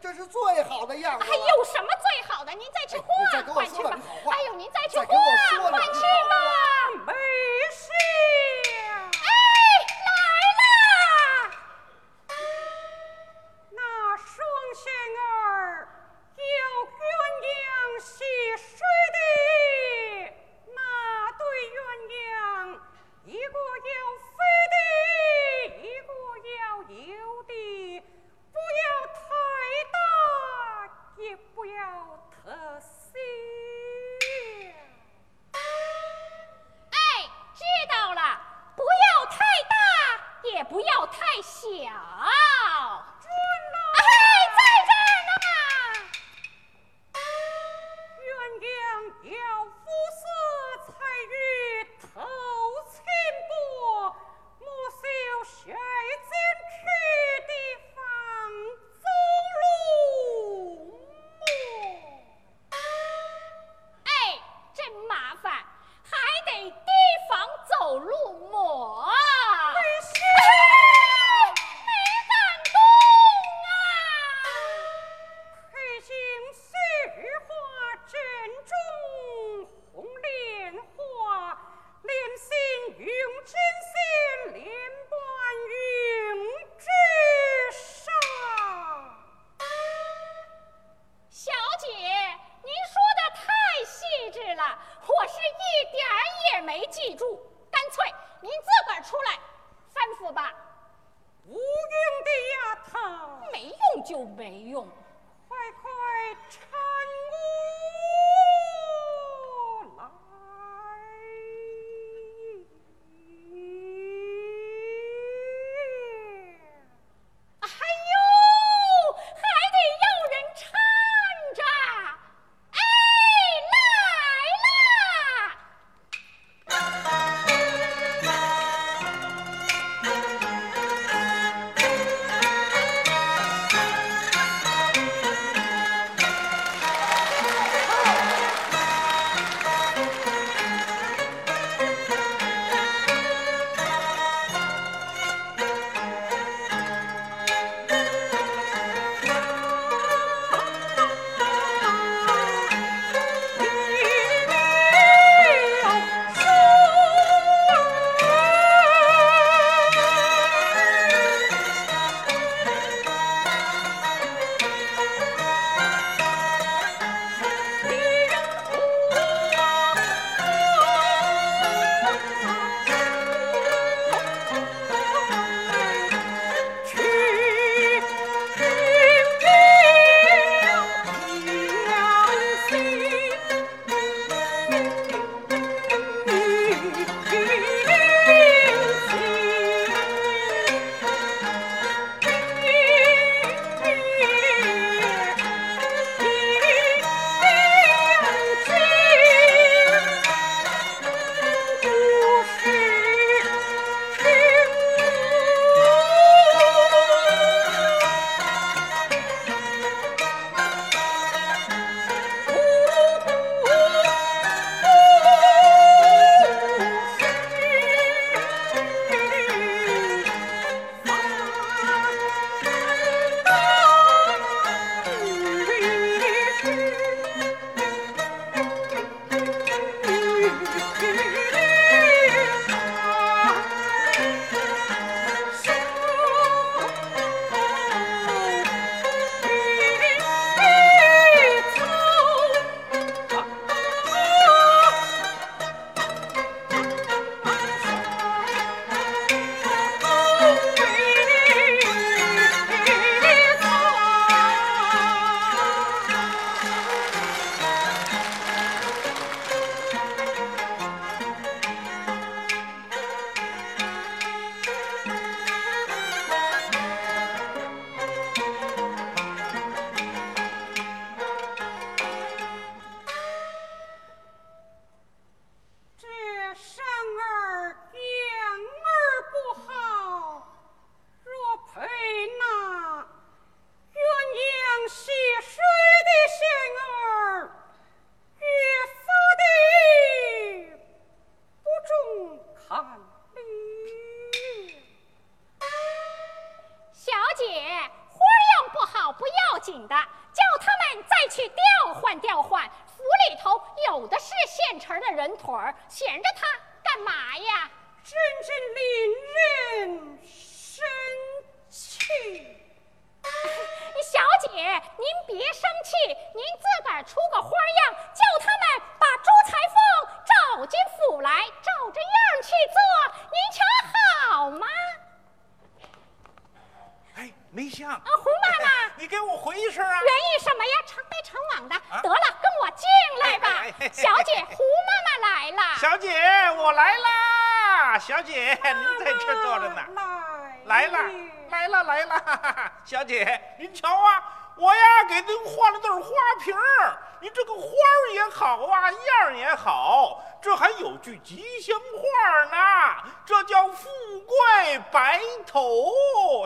这是最好的样子。还有什么去。人腿儿，闲着他干嘛呀？真是令人生气。小姐，您别生气，您自个儿出个花样，叫他们把朱裁缝找进府来，照着样去做，您瞧好吗？哎，梅香啊，胡妈妈，你给我回一声啊！原意什么呀？成来得了，跟我进来吧。小姐，胡妈妈来了。小姐，我来啦！小姐，您在这坐着呢。来了，来了，来了！小姐，您瞧啊，我呀给您换了对花瓶儿。您这个花儿也好啊，样儿也好，这还有句吉祥话呢，这叫富贵白头。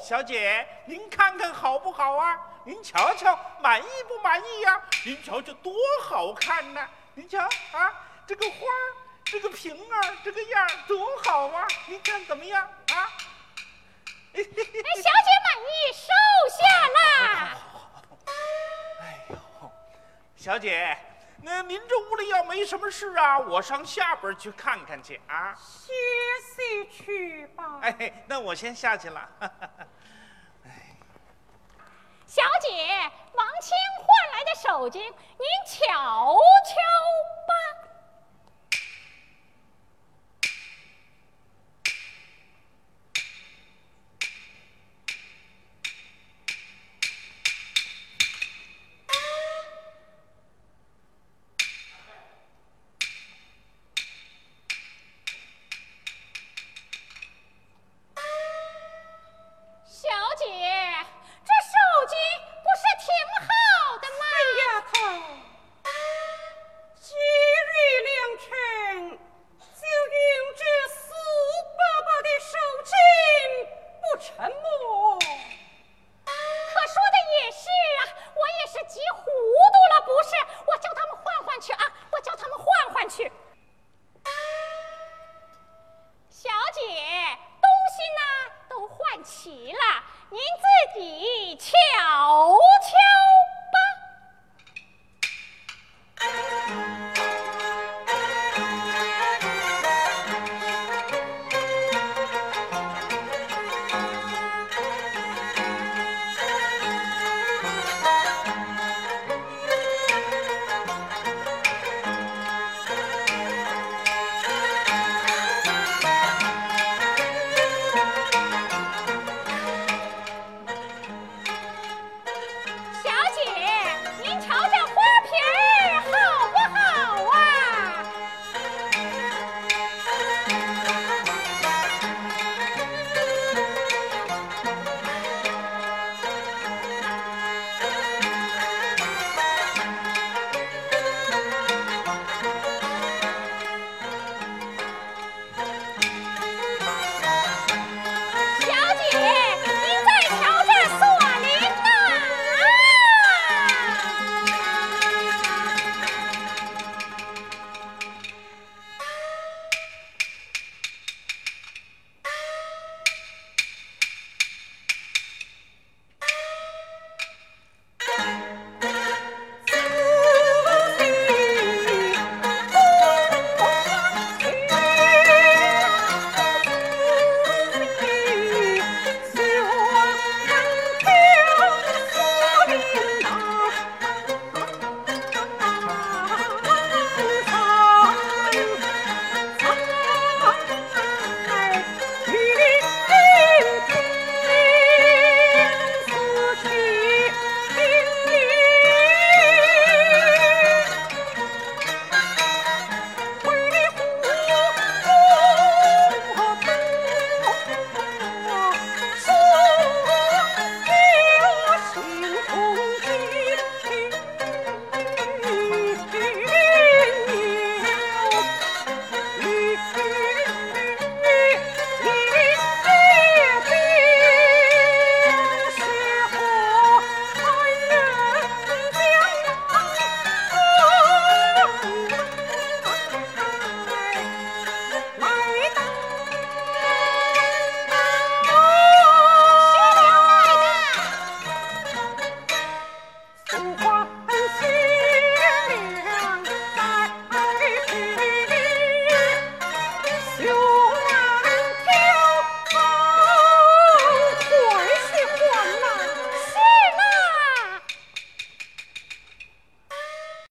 小姐，您看看好不好啊？您瞧瞧，满意不满意呀？您瞧瞧多好看呐！您瞧啊，这个花儿，这个瓶儿，这个样儿多好啊！您看怎么样啊？哎，小姐满意，收下啦。哎呦，小姐，那您这屋里要没什么事啊，我上下边去看看去啊。歇息去吧。哎，那我先下去了。哎，小姐，王清换来的手巾，您瞧瞧。